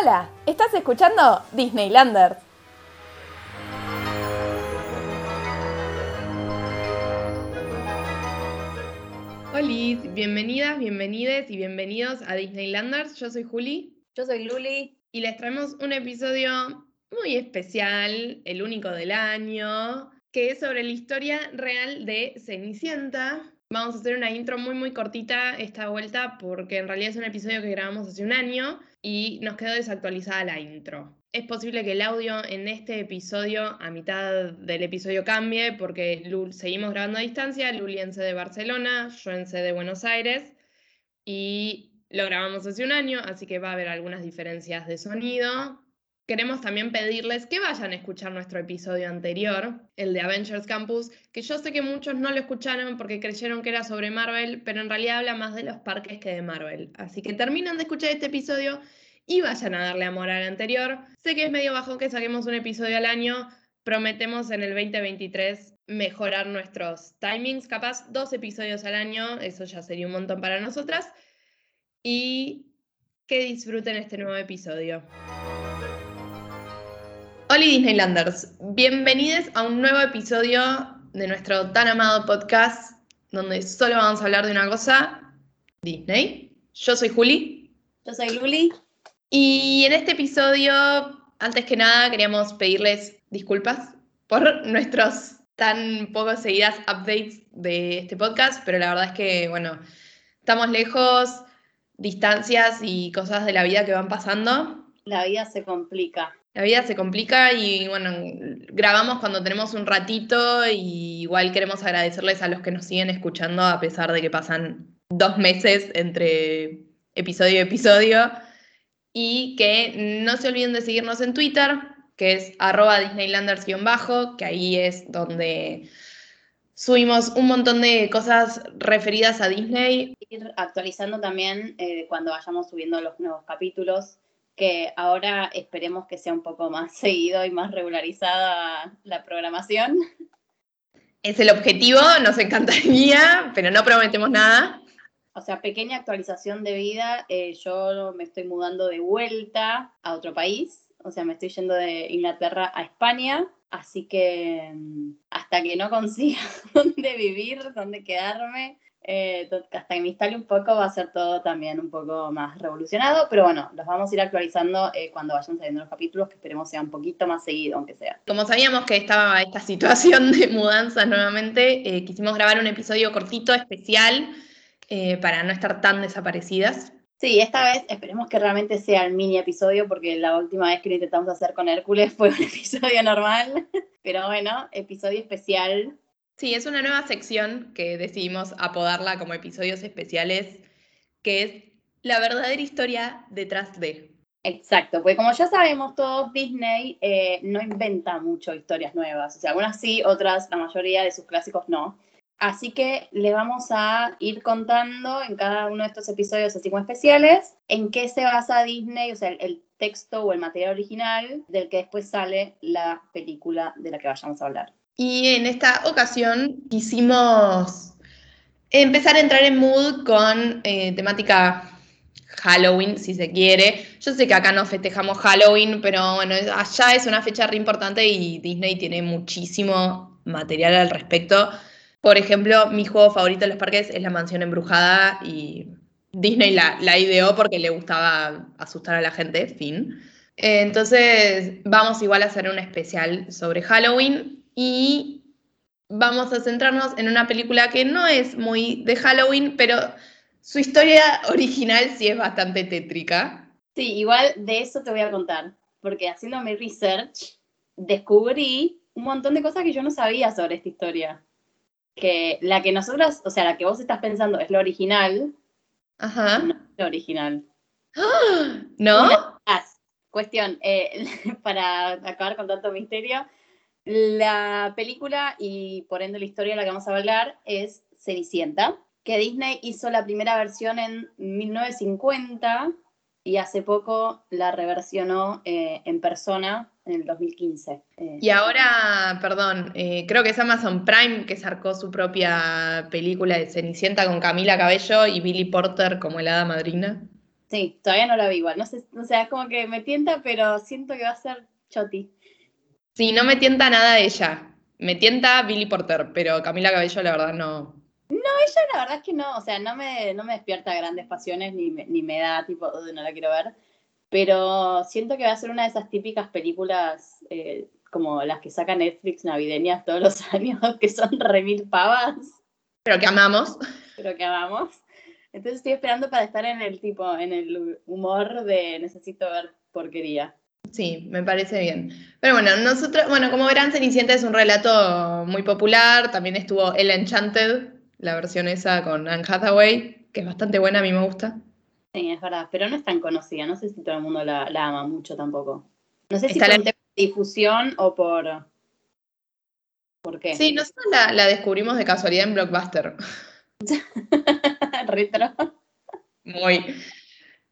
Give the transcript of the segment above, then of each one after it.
Hola, ¿estás escuchando Disneylanders? Hola, bienvenidas, bienvenides y bienvenidos a Disneylanders. Yo soy Juli. Yo soy Luli. Y les traemos un episodio muy especial, el único del año, que es sobre la historia real de Cenicienta. Vamos a hacer una intro muy muy cortita esta vuelta porque en realidad es un episodio que grabamos hace un año y nos quedó desactualizada la intro. Es posible que el audio en este episodio, a mitad del episodio, cambie porque seguimos grabando a distancia, Luli en de Barcelona, yo en de Buenos Aires y lo grabamos hace un año, así que va a haber algunas diferencias de sonido. Queremos también pedirles que vayan a escuchar nuestro episodio anterior, el de Avengers Campus, que yo sé que muchos no lo escucharon porque creyeron que era sobre Marvel, pero en realidad habla más de los parques que de Marvel. Así que terminan de escuchar este episodio y vayan a darle amor al anterior. Sé que es medio bajo que saquemos un episodio al año, prometemos en el 2023 mejorar nuestros timings, capaz dos episodios al año, eso ya sería un montón para nosotras y que disfruten este nuevo episodio. Hola Disneylanders, bienvenidos a un nuevo episodio de nuestro tan amado podcast donde solo vamos a hablar de una cosa, Disney. Yo soy Juli. Yo soy Luli. Y en este episodio, antes que nada, queríamos pedirles disculpas por nuestros tan poco seguidas updates de este podcast, pero la verdad es que, bueno, estamos lejos, distancias y cosas de la vida que van pasando. La vida se complica. La vida se complica y bueno, grabamos cuando tenemos un ratito y igual queremos agradecerles a los que nos siguen escuchando a pesar de que pasan dos meses entre episodio y episodio y que no se olviden de seguirnos en Twitter, que es arroba disneylanders-bajo, que ahí es donde Subimos un montón de cosas referidas a Disney. Ir actualizando también eh, cuando vayamos subiendo los nuevos capítulos, que ahora esperemos que sea un poco más seguido y más regularizada la programación. Es el objetivo, nos encantaría, pero no prometemos nada. O sea, pequeña actualización de vida. Eh, yo me estoy mudando de vuelta a otro país. O sea, me estoy yendo de Inglaterra a España Así que mm, hasta que no consiga dónde vivir, dónde quedarme, eh, hasta que me instale un poco va a ser todo también un poco más revolucionado, pero bueno, los vamos a ir actualizando eh, cuando vayan saliendo los capítulos, que esperemos sea un poquito más seguido, aunque sea. Como sabíamos que estaba esta situación de mudanza nuevamente, eh, quisimos grabar un episodio cortito, especial, para no estar tan desaparecidas. Sí, esta vez esperemos que realmente sea el mini episodio, porque la última vez que lo intentamos hacer con Hércules fue un episodio normal. Pero bueno, episodio especial. Sí, es una nueva sección que decidimos apodarla como episodios especiales, que es la verdadera historia detrás de. Exacto, porque como ya sabemos todos, Disney eh, no inventa mucho historias nuevas. O sea, algunas sí, otras, la mayoría de sus clásicos no. Así que le vamos a ir contando en cada uno de estos episodios así como especiales en qué se basa Disney, o sea, el, texto o el material original del que después sale la película de la que vayamos a hablar. Y en esta ocasión quisimos empezar a entrar en mood con eh, temática Halloween, si se quiere. Yo sé que acá no festejamos Halloween, pero bueno, allá es una fecha re importante y Disney tiene muchísimo material al respecto. Por ejemplo, mi juego favorito de los parques es la mansión embrujada y Disney la, la ideó porque le gustaba asustar a la gente, fin. Entonces, vamos igual a hacer un especial sobre Halloween y vamos a centrarnos en una película que no es muy de Halloween, pero su historia original sí es bastante tétrica. Sí, igual de eso te voy a contar, porque haciendo mi research descubrí un montón de cosas que yo no sabía sobre esta historia que la que nosotros, o sea, la que vos estás pensando es la original. Ajá. No es la original. ¿No? cuestión, eh, para acabar con tanto misterio, la película y por ende la historia de la que vamos a hablar es Cenicienta, que Disney hizo la primera versión en 1950 y hace poco la reversionó eh, en persona en el 2015. Eh. Y ahora, perdón, eh, creo que es Amazon Prime que sacó su propia película de Cenicienta con Camila Cabello y Billy Porter como el hada madrina. Sí, todavía no la vi igual. No sé, o sea, es como que me tienta, pero siento que va a ser choti. Sí, no me tienta nada ella. Me tienta Billy Porter, pero Camila Cabello, la verdad, no. No, ella la verdad es que no, o sea, no me, no me despierta grandes pasiones ni me, ni me da tipo, "Uy, no la quiero ver. Pero siento que va a ser una de esas típicas películas eh, como las que saca Netflix navideñas todos los años, que son remil pavas, Pero que amamos. pero que amamos. Entonces estoy esperando para estar en el tipo, en el humor de necesito ver porquería. Sí, me parece bien. Pero bueno, nosotros, bueno, como verán, Cenicienta es un relato muy popular. También estuvo El Enchanted, la versión esa con Anne Hathaway, que es bastante buena, a mí me gusta. Sí, es verdad, pero no es tan conocida. No sé si todo el mundo la, la ama mucho tampoco. No sé si Está por la- difusión o por... ¿Por qué? Sí, nosotros la, la descubrimos de casualidad en Blockbuster. Retro. Muy.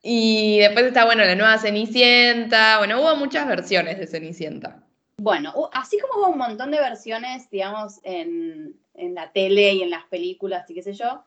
Y después está, bueno, la nueva Cenicienta. Bueno, hubo muchas versiones de Cenicienta. Bueno, así como hubo un montón de versiones, digamos, en, en la tele y en las películas y qué sé yo,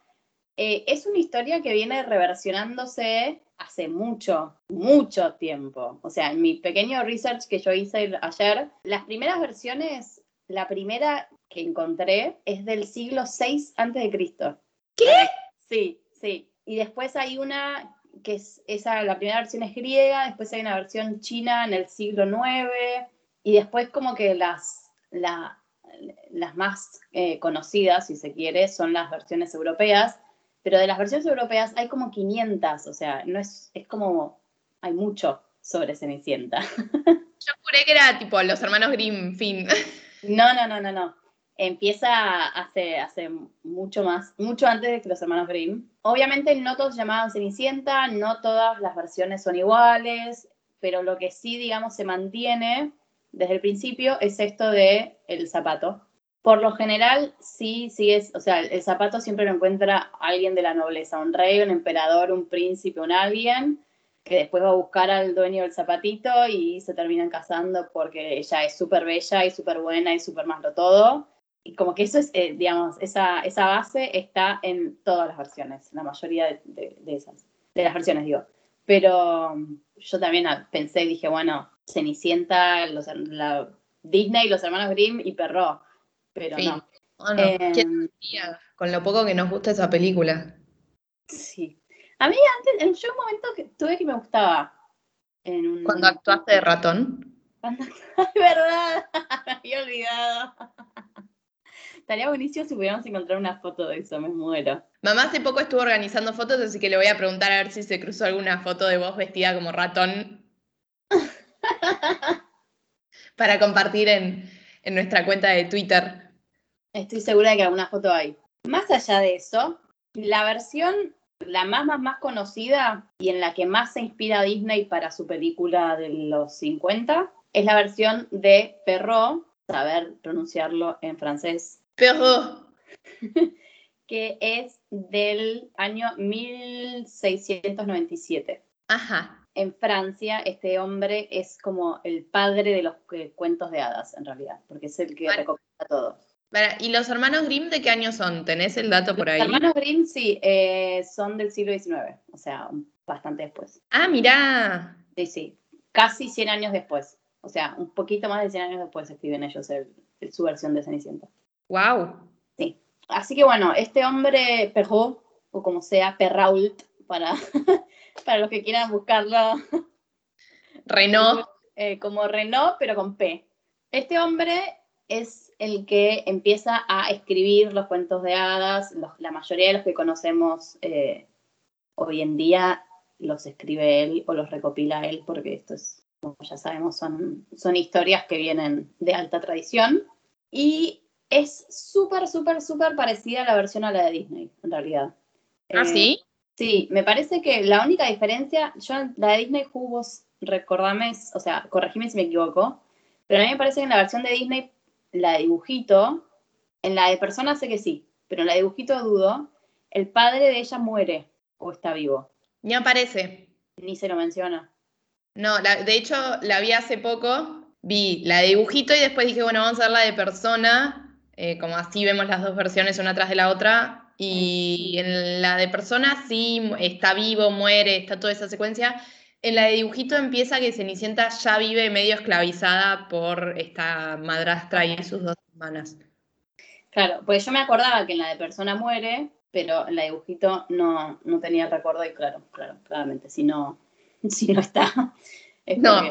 eh, es una historia que viene reversionándose hace mucho, mucho tiempo. O sea, en mi pequeño research que yo hice ayer, las primeras versiones, la primera que encontré es del siglo VI Cristo. ¿Qué? Sí, sí. Y después hay una que es esa, la primera versión es griega, después hay una versión china en el siglo IX, y después como que las, la- las más eh, conocidas, si se quiere, son las versiones europeas, pero de las versiones europeas hay como 500, o sea, no es, es como, hay mucho sobre Cenicienta. Yo juré que era tipo los hermanos Grimm, fin. No, no, no, no, no. Empieza hace, hace mucho más, mucho antes de que los hermanos Grimm. Obviamente no todos llamaban Cenicienta, no todas las versiones son iguales, pero lo que sí, digamos, se mantiene desde el principio es esto de el zapato. Por lo general, sí, sí es, o sea, el zapato siempre lo encuentra alguien de la nobleza, un rey, un emperador, un príncipe, un alguien, que después va a buscar al dueño del zapatito y se terminan casando porque ella es súper bella y súper buena y súper más lo todo. Y como que eso es, eh, digamos, esa, esa base está en todas las versiones, la mayoría de, de- de esas, de las versiones, digo. Pero um, yo también pensé, dije, bueno, Cenicienta, los, la, Disney, los hermanos Grimm y Perro. Pero Fin. no. Oh, no. Em, ¿Quién diría? Con lo poco que nos gusta esa película. Sí. A mí antes, en- yo un momento que tuve que me gustaba. En un, Cuando actuaste de ratón. Cuando- Ay, verdad, me había olvidado. Estaría buenísimo si pudiéramos encontrar una foto de eso, me muero. Mamá hace poco estuvo organizando fotos, así que le voy a preguntar a ver si se cruzó alguna foto de vos vestida como ratón para compartir en, en nuestra cuenta de Twitter. Estoy segura de que alguna foto hay. Más allá de eso, la versión, la más, más, más conocida y en la que más se inspira Disney para su película de los 50 es la versión de Perrault, saber pronunciarlo en francés, Que es del año 1697. ajá, En Francia, este hombre es como el padre de los eh, cuentos de hadas, en realidad, porque es el que Vale. recopila todo. ¿Y los hermanos Grimm de qué año son? ¿Tenés el dato por ahí? Los hermanos Grimm, sí, eh, son del siglo XIX, o sea, bastante después. Ah, mirá. Sí, sí, casi 100 años después. O sea, un poquito más de 100 años después escriben ellos el- el- su versión de Cenicienta. Wow. Así que bueno, este hombre Perrault, o como sea, Perrault, para, para los que quieran buscarlo, Renault. eh, como Renault, pero con P. Este hombre es el que empieza a escribir los cuentos de hadas. Los- la mayoría de los que conocemos eh, hoy en día los escribe él o los recopila él, porque esto es, como ya sabemos, son, son historias que vienen de alta tradición. Y es súper, súper, súper parecida a la versión a la de Disney, en realidad. ¿Ah, Eh, sí? Sí, me parece que la única diferencia, yo en la de Disney vos recordame, o sea, corregime si me equivoco, pero a mí me parece que en la versión de Disney, la de dibujito, en la de persona sé que sí, pero en la de dibujito dudo, el padre de ella muere o está vivo, Ni aparece. ni se lo menciona. No, la- de hecho, la vi hace poco. Vi la de dibujito y después dije, bueno, vamos a ver la de persona. Eh, como así vemos las dos versiones una tras de la otra. Y en la de persona sí está vivo, muere, está toda esa secuencia. En la de dibujito empieza que Cenicienta ya vive medio esclavizada por esta madrastra y sus dos hermanas. Claro, pues yo me acordaba que en la de persona muere, pero en la de dibujito no, no tenía el recuerdo y claro, claro, claramente, si no, si no está, es No.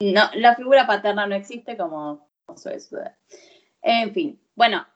no, la figura paterna no existe como, como suele suceder. En fin, bueno,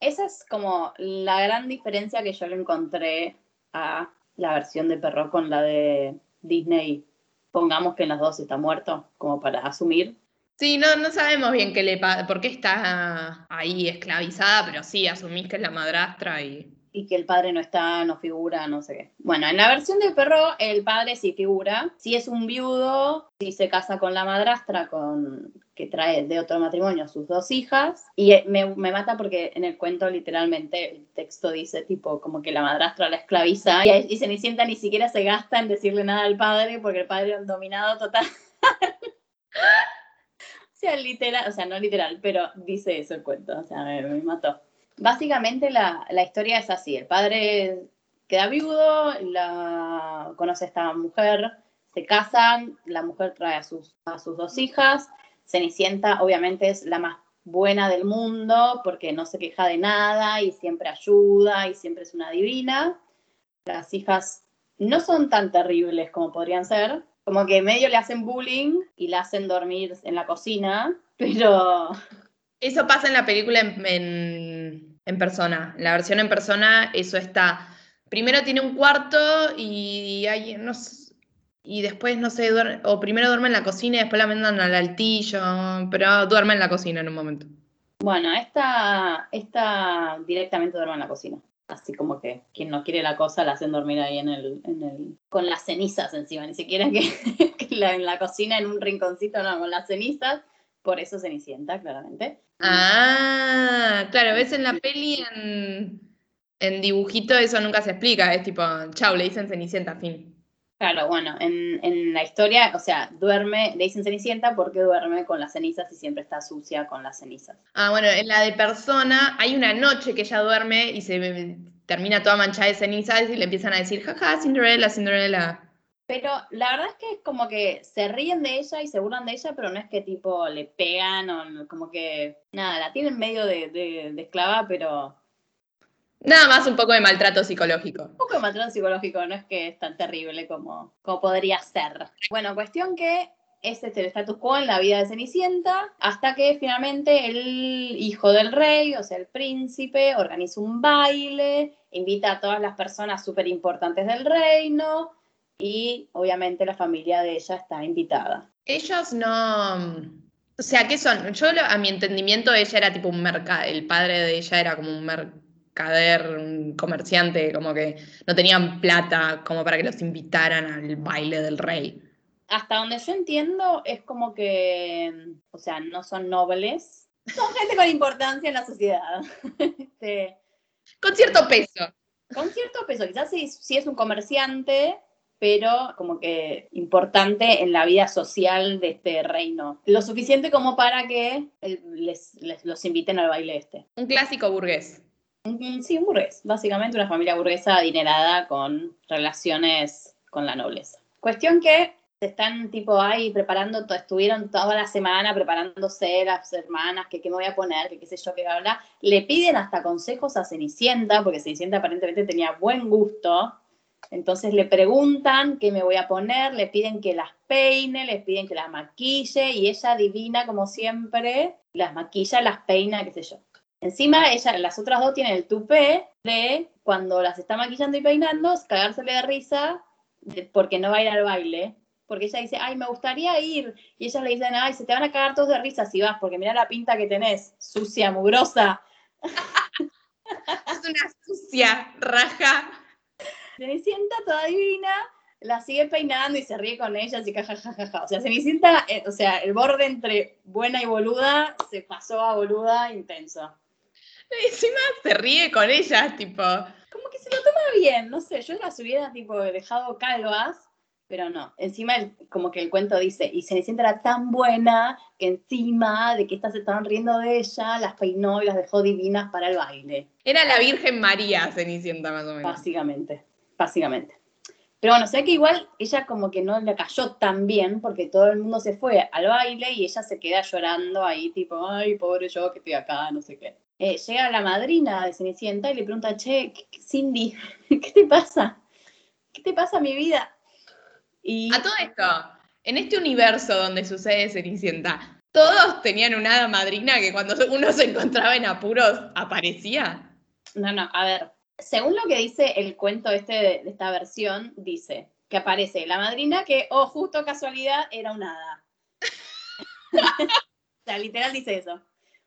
esa es como la gran diferencia que yo le encontré a la versión de Perro con la de Disney. Pongamos que en las dos está muerto, como para asumir. Sí, no, no sabemos bien qué le pasa, por qué está ahí esclavizada, pero sí, asumís que es la madrastra y... y que el padre no está, no figura, no sé qué. Bueno, en la versión del perro, el padre sí figura. Si es un viudo, si se casa con la madrastra, con que trae de otro matrimonio sus dos hijas. Y eh, me, me mata porque en el cuento literalmente el texto dice tipo como que la madrastra la esclaviza y, y Cenicienta ni siquiera se gasta en decirle nada al padre porque el padre es dominado total. o sea, literal, o sea, no literal, pero dice eso el cuento, o sea, me, me mató. Básicamente la, la historia es así, el padre queda viudo, la, conoce a esta mujer, se casan, la mujer trae a sus, a sus dos hijas, Cenicienta obviamente es la más buena del mundo porque no se queja de nada y siempre ayuda y siempre es una divina. Las hijas no son tan terribles como podrían ser, como que medio le hacen bullying y la hacen dormir en la cocina, pero Eso pasa en la película en, persona. La versión en persona, eso está. Primero tiene un cuarto y hay, no y después, no sé, duer- o primero duerme en la cocina y después la mandan al altillo, pero duerme en la cocina en un momento. Bueno, esta, esta directamente duerme en la cocina. Así como que quien no quiere la cosa la hacen dormir ahí en el, en el con las cenizas encima, ni siquiera que, que la- en la cocina en un rinconcito, no, con las cenizas. Por eso Cenicienta, claramente. Ah, claro, ves en la peli en, en dibujito eso nunca se explica, es tipo, chau, le dicen Cenicienta, fin. Claro, bueno, en, en la historia, o sea, duerme, le dicen Cenicienta porque duerme con las cenizas y siempre está sucia con las cenizas. Ah, bueno, en la de persona hay una noche que ella duerme y se termina toda manchada de cenizas y le empiezan a decir, jaja, Cinderella, Cinderella. Pero la verdad es que es como que se ríen de ella y se burlan de ella, pero no es que tipo le pegan o como que nada, la tienen medio de, de- de esclava, pero Nada más un poco de maltrato psicológico. un poco de maltrato psicológico, no es que es tan terrible como, como podría ser. Bueno, cuestión que ese es el status quo en la vida de Cenicienta, hasta que finalmente el hijo del rey, o sea, el príncipe, organiza un baile, invita a todas las personas súper importantes del reino y obviamente la familia de ella está invitada. Ellos no... O sea, ¿qué son? Yo, a mi entendimiento, ella era tipo un mercado, el padre de ella era como un mercader, un comerciante, como que no tenían plata como para que los invitaran al baile del rey. Hasta donde yo entiendo es como que, o sea, no son nobles, son gente con importancia en la sociedad. Este, Con cierto peso. con cierto peso, quizás sí, sí es un comerciante, pero como que importante en la vida social de este reino. Lo suficiente como para que eh, les, les- los inviten al baile este. Un clásico burgués. Sí, un burgués, básicamente una familia burguesa adinerada con relaciones con la nobleza. Cuestión que están tipo ahí preparando, estuvieron toda la semana preparándose las hermanas, que qué me voy a poner, que qué sé yo, qué bla, bla. Le piden hasta consejos a Cenicienta, porque Cenicienta aparentemente tenía buen gusto. Entonces le preguntan qué me voy a poner, le piden que las peine, les piden que las maquille y ella adivina como siempre, las maquilla, las peina, qué sé yo. Encima, ella, las otras dos tienen el tupé de cuando las está maquillando y peinando, cagársele de risa de- porque no va a ir al baile. Porque ella dice, ay, me gustaría ir. Y ellas le dicen, ay, se te van a cagar todos de risa si vas, porque mira la pinta que tenés, sucia, mugrosa. Es una sucia raja. Cenicienta toda divina, la sigue peinando y se ríe con ellas y jajajaja. O sea, Cenicienta, eh, o sea, el borde entre buena y boluda se pasó a boluda intenso. Y encima se ríe con ellas, tipo. como que se lo toma bien, no sé, yo las hubiera tipo dejado calvas, pero no. Encima, el- como que el cuento dice, y Cenicienta era tan buena que encima de que estas se estaban riendo de ella, las peinó y las dejó divinas para el baile. Era la Virgen María, Cenicienta, más o menos. Básicamente, básicamente. Pero bueno, sé que igual ella como que no le cayó tan bien porque todo el mundo se fue al baile y ella se queda llorando ahí tipo, ay, pobre yo que estoy acá, no sé qué. Eh, llega la madrina de Cenicienta y le pregunta, che, ¿qué- qué- Cindy, ¿qué te pasa? ¿Qué te pasa mi vida? Y A todo esto, en este universo donde sucede Cenicienta, ¿todos tenían una hada madrina que cuando uno se encontraba en apuros aparecía? No, no, a ver. Según lo que dice el cuento este de, de esta versión, dice que aparece la madrina que, oh, justo casualidad, era un hada. o sea, literal dice eso.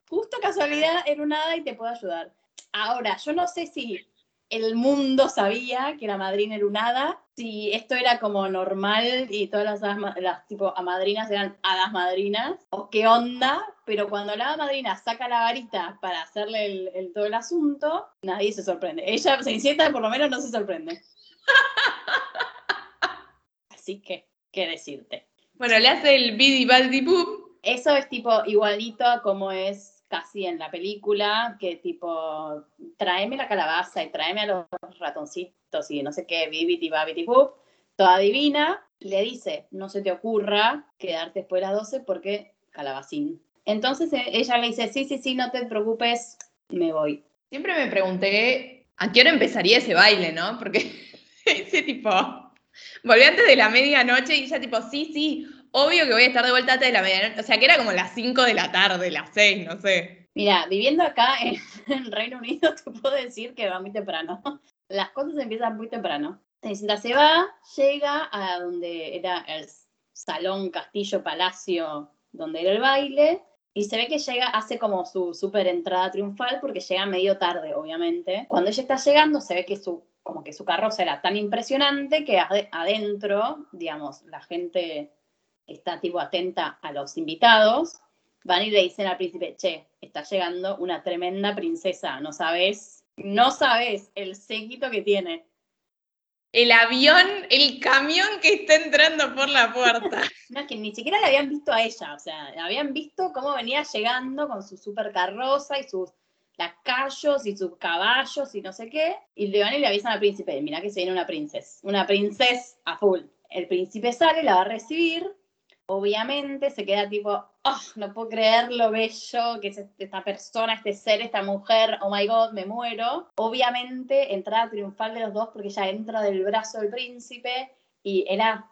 Justo casualidad era un hada y te puedo ayudar. Ahora, yo no sé si el mundo sabía que la madrina era un hada, si esto era como normal y todas las, hadas las tipo madrinas eran hadas madrinas, o qué onda, pero cuando la hada madrina saca la varita para hacerle el, el- todo el asunto, nadie se sorprende. Ella, Cenicienta, por lo menos no se sorprende. Así que, ¿qué decirte? Bueno, le hace el bidi badi boom. Eso es tipo igualito a como es casi en la película, que tipo, tráeme la calabaza y tráeme a los ratoncitos y no sé qué, bibiti babiti boop, toda divina, le dice, no se te ocurra quedarte después de las 12 porque calabacín. Entonces eh, ella le dice, sí, sí, sí, no te preocupes, me voy. Siempre me pregunté a qué hora empezaría ese baile, ¿no? Porque ese tipo, volví antes de la medianoche y ya tipo, sí, sí, obvio que voy a estar de vuelta antes de la medianoche. O sea, que era como las 5 de la tarde, las 6, no sé. Mira, viviendo acá en, en Reino Unido, te puedo decir que va muy temprano. Las cosas empiezan muy temprano. Se va, llega a donde era el salón, castillo, palacio, donde era el baile, y se ve que llega, hace como su super entrada triunfal, porque llega medio tarde, obviamente. Cuando ella está llegando, se ve que su, como que su carroza era tan impresionante que ade- adentro, digamos, la gente está tipo atenta a los invitados, van y le dicen al príncipe, che, está llegando una tremenda princesa, no sabes, no sabes el séquito que tiene. El avión, el camión que está entrando por la puerta. No, es que ni siquiera la habían visto a ella, o sea, la habían visto cómo venía llegando con su super carroza y sus lacayos y sus caballos y no sé qué, y le van y le avisan al príncipe, mira que se viene una princesa, una princesa a full. El príncipe sale, la va a recibir, obviamente se queda tipo, oh, no puedo creer lo bello que es este- esta persona, este ser, esta mujer, oh my god, me muero. Obviamente entrada triunfal de los dos porque ella entra del brazo del príncipe y era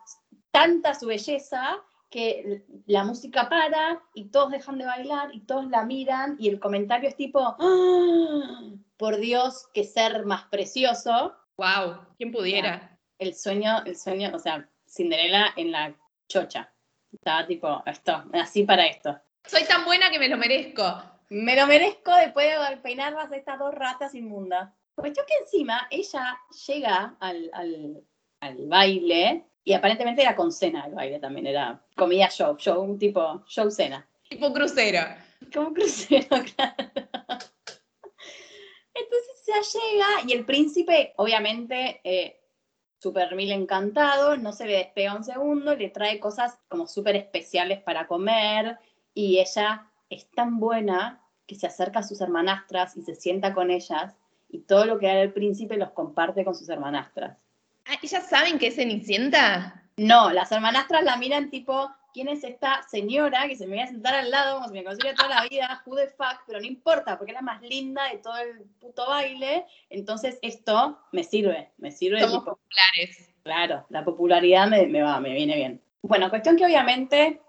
tanta su belleza que la música para y todos dejan de bailar y todos la miran y el comentario es tipo, "Ah, por Dios, qué ser más precioso. wow, ¿quién pudiera? El sueño, el sueño, o sea, Cinderela en la chocha. Estaba tipo, esto, así para esto. Soy tan buena que me lo merezco. Me lo merezco después de peinarlas estas dos ratas inmundas. Cuestión que encima ella llega al, al- al baile y aparentemente era con cena el baile también, era comida show, show, un tipo show cena. Tipo crucero. Como un crucero, claro. Entonces ya llega y el príncipe, obviamente, eh, súper mil encantado, no se le despega un segundo, le trae cosas como súper especiales para comer y ella es tan buena que se acerca a sus hermanastras y se sienta con ellas y todo lo que haga el príncipe los comparte con sus hermanastras. Ah, ¿Ellas saben que es Cenicienta? No, las hermanastras la miran tipo, ¿quién es esta señora que se me voy a sentar al lado como si me conociera toda la vida? Who the fuck? Pero no importa, porque es la más linda de todo el puto baile. Entonces esto me sirve, me sirve Somos tipo, populares. claro, la popularidad me, me va, me viene bien. Bueno, cuestión que obviamente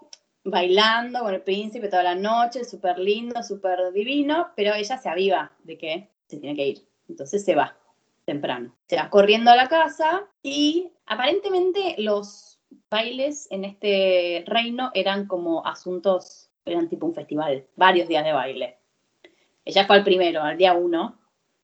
bailando con el príncipe toda la noche, súper lindo, súper divino, pero ella se aviva de que se tiene que ir. Entonces se va temprano. Se va corriendo a la casa y aparentemente los bailes en este reino eran como asuntos, eran tipo un festival, varios días de baile. Ella fue al primero, al día uno,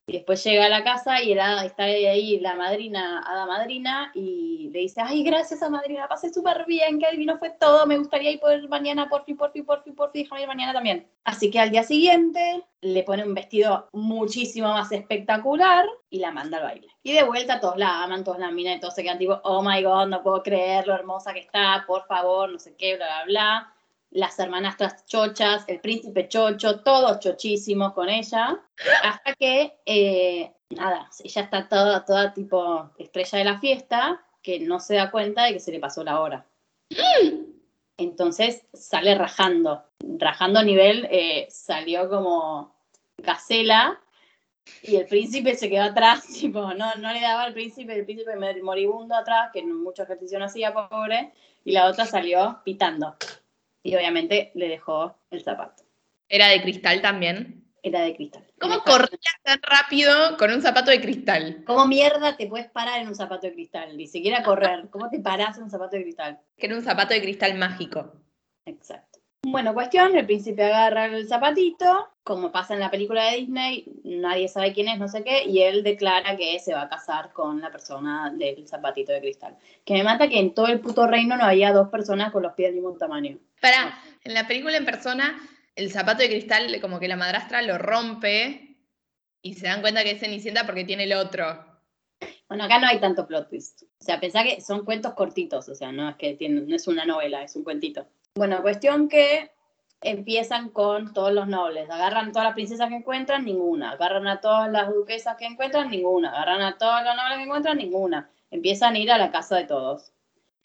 Y después llega a la casa y el está ahí la madrina, hada madrina, y le dice, ay, gracias a madrina, pasé súper bien, qué divino fue todo, me gustaría ir por mañana, por fin, por fin, por fin, por fin, déjame ir mañana también. Así que al día siguiente le pone un vestido muchísimo más espectacular y la manda al baile. Y de vuelta todos la aman, todos la miran y todos se quedan tipo, oh my god, no puedo creer lo hermosa que está, por favor, no sé qué, bla, bla, bla. Las hermanastras chochas, el príncipe chocho, todos chochísimos con ella. Hasta que, eh, nada, ella está toda, toda tipo estrella de la fiesta, que no se da cuenta de que se le pasó la hora. Entonces sale rajando, rajando a nivel, eh, salió como gacela y el príncipe se quedó atrás, tipo, no, no le daba al príncipe, el príncipe moribundo atrás, que mucho ejercicio no hacía, pobre, y la otra salió pitando. Y obviamente le dejó el zapato. Era de cristal también. Era de cristal. ¿Cómo Era- corría tan rápido con un zapato de cristal? ¿Cómo mierda te puedes parar en un zapato de cristal? Ni siquiera correr. ¿Cómo te parás en un zapato de cristal? Que era un zapato de cristal mágico. Exacto. Bueno, cuestión, el príncipe agarra el zapatito, como pasa en la película de Disney, nadie sabe quién es, no sé qué, y él declara que se va a casar con la persona del zapatito de cristal. Que me mata que en todo el puto reino no había dos personas con los pies del mismo tamaño. Para, en la película en persona, el zapato de cristal, como que la madrastra lo rompe y se dan cuenta que es Cenicienta porque tiene el otro. Bueno, acá no hay tanto plot twist. O sea, pensá que son cuentos cortitos, o sea, no es que tiene- no es una novela, es un cuentito. Bueno, cuestión que empiezan con todos los nobles. Agarran todas las princesas que encuentran, ninguna. Agarran a todas las duquesas que encuentran, ninguna. Agarran a todos los nobles que encuentran, ninguna. Empiezan a ir a la casa de todos.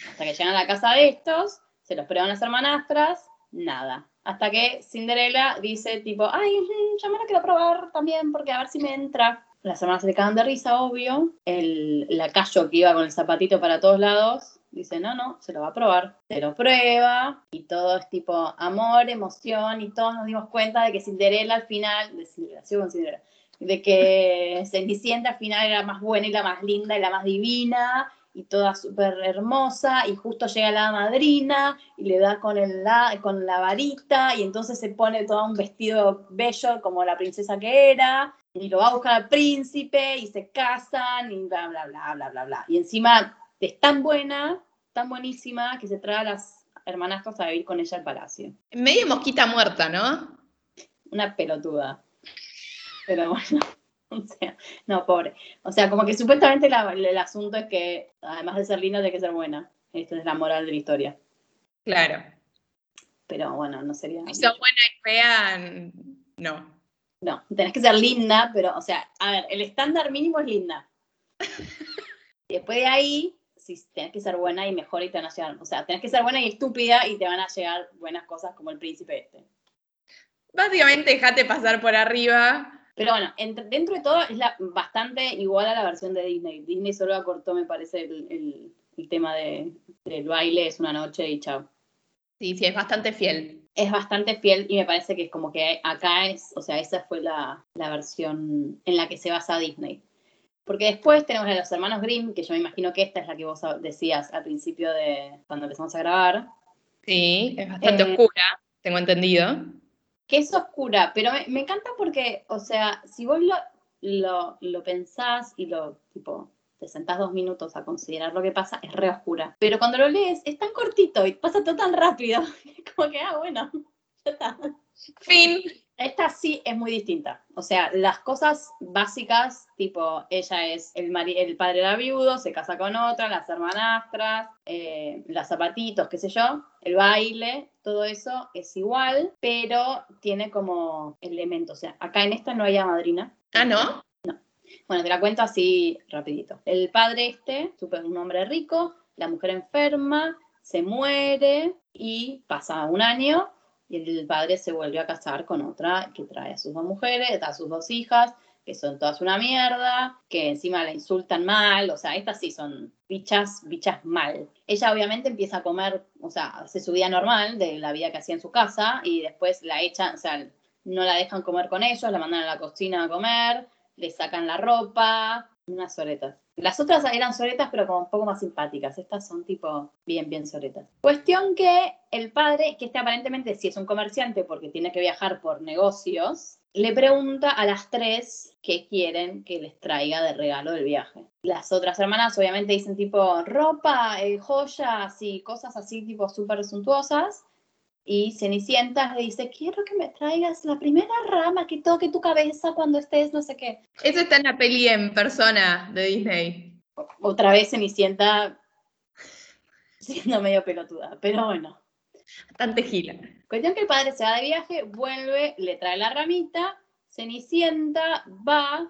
Hasta que llegan a la casa de estos, se los prueban las hermanastras, nada. Hasta que Cinderella dice tipo, ay, yo me la quiero probar también porque a ver si me entra. Las hermanas se le cagan de risa, obvio. El lacayo que iba con el zapatito para todos lados dice, no, no, se lo va a probar. Se lo prueba y todo es tipo amor, emoción y todos nos dimos cuenta de que Cinderella al final, de Cinderella, de que Cenicienta al final era más buena y la más linda y la más divina y toda súper hermosa y justo llega la madrina y le da con, el la, con la varita y entonces se pone todo un vestido bello como la princesa que era y lo va a buscar al príncipe y se casan y bla, bla, bla, bla, bla, bla. Y encima es tan buena, tan buenísima que se trae a las hermanastras a vivir con ella al palacio. Medio mosquita muerta, ¿no? Una pelotuda. Pero bueno, o sea, no, pobre. O sea, como que supuestamente la- el asunto es que, además de ser linda, tiene que ser buena. Esta es la moral de la historia. Claro. Pero bueno, no sería. Si son buena y fea, no. No, tenés que ser linda, pero, o sea, a ver, el estándar mínimo es linda. Después de ahí, sí, tenés que ser buena y mejor y te van a llegar. O sea, tenés que ser buena y estúpida y te van a llegar buenas cosas como el príncipe este. Básicamente, dejate pasar por arriba. Pero bueno, entre- dentro de todo es la, bastante igual a la versión de Disney. Disney solo acortó, me parece, el, el- el tema de, del baile, es una noche y chao. Sí, sí, es bastante fiel. Es bastante fiel y me parece que es como que acá es, o sea, esa fue la, la versión en la que se basa Disney. Porque después tenemos a los hermanos Grimm, que yo me imagino que esta es la que vos decías al principio de cuando empezamos a grabar, Sí, es bastante Eh, oscura, tengo entendido. que es oscura, pero me, me encanta porque, o sea, si vos lo, lo, lo pensás y lo, tipo, te sentás dos minutos a considerar lo que pasa, es re oscura. Pero cuando lo lees, es tan cortito y pasa todo tan rápido, como que, ah, bueno, ya está. Fin. Esta sí es muy distinta. O sea, las cosas básicas, tipo, ella es el, mari- el padre era viudo, se casa con otra, las hermanastras, eh, los zapatitos, qué sé yo, el baile, todo eso es igual, pero tiene como elementos. O sea, acá en esta no hay a madrina. Ah, ¿no? Bueno, te la cuento así rapidito. El padre este, súper un hombre rico, la mujer enferma, se muere y pasa un año y el padre se vuelve a casar con otra que trae a sus dos mujeres, a sus dos hijas, que son todas una mierda, que encima la insultan mal, o sea, estas sí son bichas, bichas mal. Ella obviamente empieza a comer, o sea, hace su vida normal de la vida que hacía en su casa y después la echan, o sea, no la dejan comer con ellos, la mandan a la cocina a comer, le sacan la ropa, unas soretas. Las otras eran soretas, pero como un poco más simpáticas. Estas son tipo bien, bien soretas. Cuestión que el padre, que este aparentemente sí es un comerciante porque tiene que viajar por negocios, le pregunta a las tres qué quieren que les traiga de regalo del viaje. Las otras hermanas obviamente dicen tipo ropa, eh, joyas y cosas así tipo súper suntuosas. Y Cenicienta le dice, quiero que me traigas la primera rama que toque tu cabeza cuando estés no sé qué. Eso está en la peli en persona de Disney. Otra vez Cenicienta siendo medio pelotuda, pero bueno. Bastante gila. Cuestión que el padre se va de viaje, vuelve, le trae la ramita, Cenicienta va,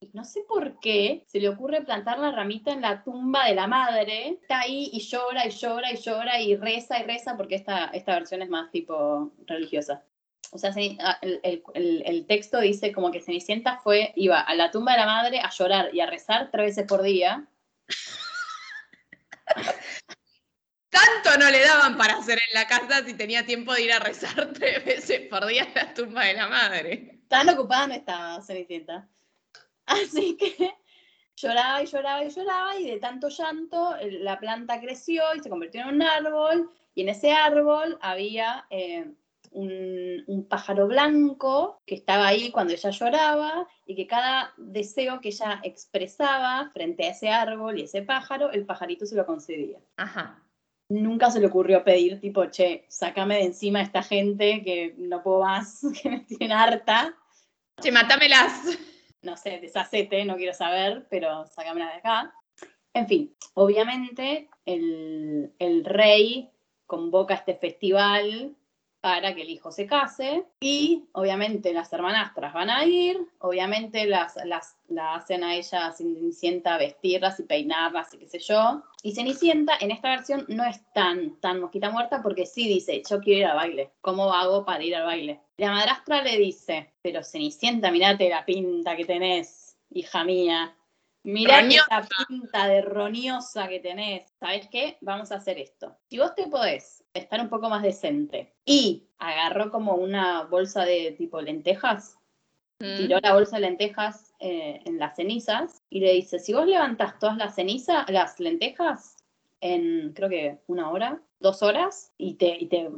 y no sé por qué se le ocurre plantar la ramita en la tumba de la madre. Está ahí y llora y llora y llora y reza y reza porque esta, esta versión es más tipo religiosa. O sea, ah, el, el, el, texto dice como que Cenicienta fue, iba a la tumba de la madre a llorar y a rezar tres veces por día. Tanto no le daban para hacer en la casa si tenía tiempo de ir a rezar tres veces por día en la tumba de la madre. Tan ocupada no estaba Cenicienta. Así que lloraba y lloraba y lloraba y de tanto llanto la planta creció y se convirtió en un árbol y en ese árbol había eh, un, un, pájaro blanco que estaba ahí cuando ella lloraba y que cada deseo que ella expresaba frente a ese árbol y ese pájaro, el pajarito se lo concedía. Ajá nunca se le ocurrió pedir, tipo, che, sácame de encima a esta gente que no puedo más, que me tienen harta. Che, mátamelas. No sé, deshacete, no quiero saber, pero sácamela de acá. En fin, obviamente el, el rey convoca este festival para que el hijo se case y obviamente las hermanastras van a ir, obviamente las, las, la hacen a ella Cenicienta vestirlas y peinarlas y qué sé yo. Y Cenicienta en esta versión no es tan, tan mosquita muerta porque sí dice, yo quiero ir al baile, ¿cómo hago para ir al baile? La madrastra le dice, pero Cenicienta, mirate la pinta que tenés, hija mía. Mirá esa pinta de roniosa que tenés. ¿Sabes qué? Vamos a hacer esto. Si vos te podés estar un poco más decente. Y agarró como una bolsa de tipo lentejas, mm. tiró la bolsa de lentejas eh, en las cenizas y le dice, si vos levantás todas las cenizas, las lentejas, en creo que una hora, dos horas, y te, y te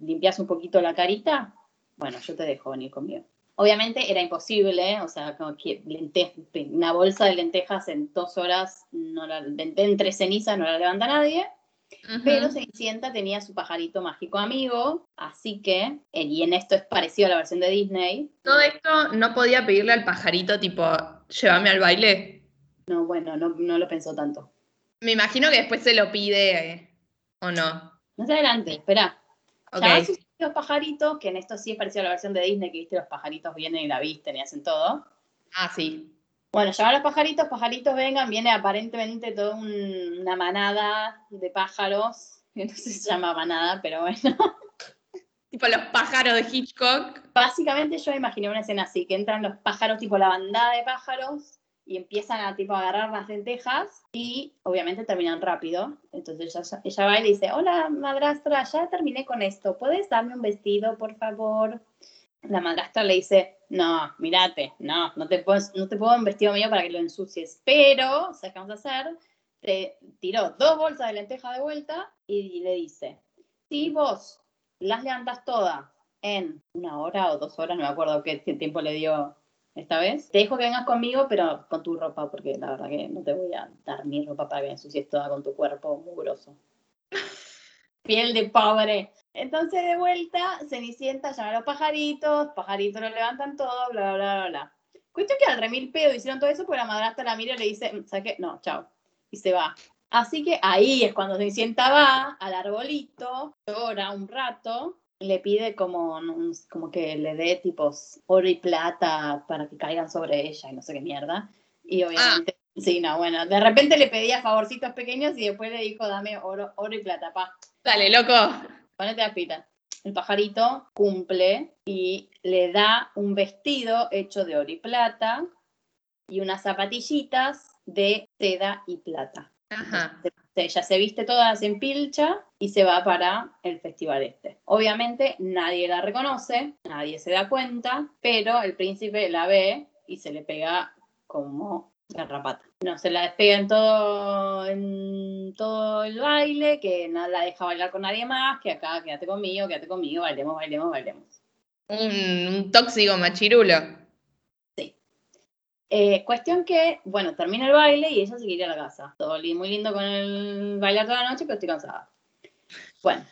limpias un poquito la carita, bueno, yo te dejo venir conmigo. Obviamente era imposible, o sea, como que una bolsa de lentejas en dos horas, no la, entre cenizas no la levanta nadie. Pero Cenicienta tenía su pajarito mágico amigo, así que, eh, y en esto es parecido a la versión de Disney. ¿Todo esto no podía pedirle al pajarito tipo, llévame al baile? No, bueno, no, no lo pensó tanto. Me imagino que después se lo pide, eh, ¿o no? No se adelante, espera. Okay. Los pajaritos, que en esto sí es parecido a la versión de Disney, que viste, los pajaritos vienen y la visten y hacen todo. Ah, sí. Bueno, llaman a los pajaritos, pajaritos vengan, viene aparentemente toda una manada de pájaros, que no sé si se llama manada, pero bueno. tipo los pájaros de Hitchcock. Básicamente yo imaginé una escena así, que entran los pájaros, tipo la bandada de pájaros, y empiezan a tipo agarrar las lentejas y obviamente terminan rápido. Entonces ella, va y le dice, hola madrastra, ya terminé con esto, ¿puedes darme un vestido, por favor? La madrastra le dice, no, mirate, no, no te, puedo, no te puedo un vestido mío para que lo ensucies, pero, ¿sabes qué vamos a hacer? Te tiró dos bolsas de lenteja de vuelta y le dice, si vos las levantas todas en una hora o dos horas, no me acuerdo qué, tiempo le dio esta vez, te dejo que vengas conmigo, pero con tu ropa, porque la verdad que no te voy a dar mi ropa para que ensucies toda con tu cuerpo mugroso. Piel de pobre. Entonces, de vuelta, Cenicienta llama a los pajaritos, pajaritos lo levantan todo, bla, bla, bla, bla. Cuestión que al remil pedo hicieron todo eso, porque la madrastra la mira y le dice, mm, ¿sabes qué? No, chao. Y se va. Así que ahí es cuando Cenicienta va al arbolito, llora un rato, le pide como, como que le dé tipos oro y plata para que caigan sobre ella y no sé qué mierda. Y obviamente, ah. sí, no, bueno, de repente le pedía favorcitos pequeños y después le dijo, dame oro, oro y plata, pa. Dale, loco ponete a pita. El pajarito cumple y le da un vestido hecho de oro y plata y unas zapatillitas de seda y plata. Ajá. Ella se viste todas en pilcha y se va para el festival este. Obviamente nadie la reconoce, nadie se da cuenta, pero el príncipe la ve y se le pega como garrapata. No, se la despega en todo, en todo el baile, que no la deja bailar con nadie más, que acá quédate conmigo, quédate conmigo, bailemos, bailemos, bailemos. Un, un tóxico machirulo. Eh, cuestión que, bueno, termina el baile y ella se quiere ir a la casa. Todo muy lindo con el bailar toda la noche, pero estoy cansada. Bueno,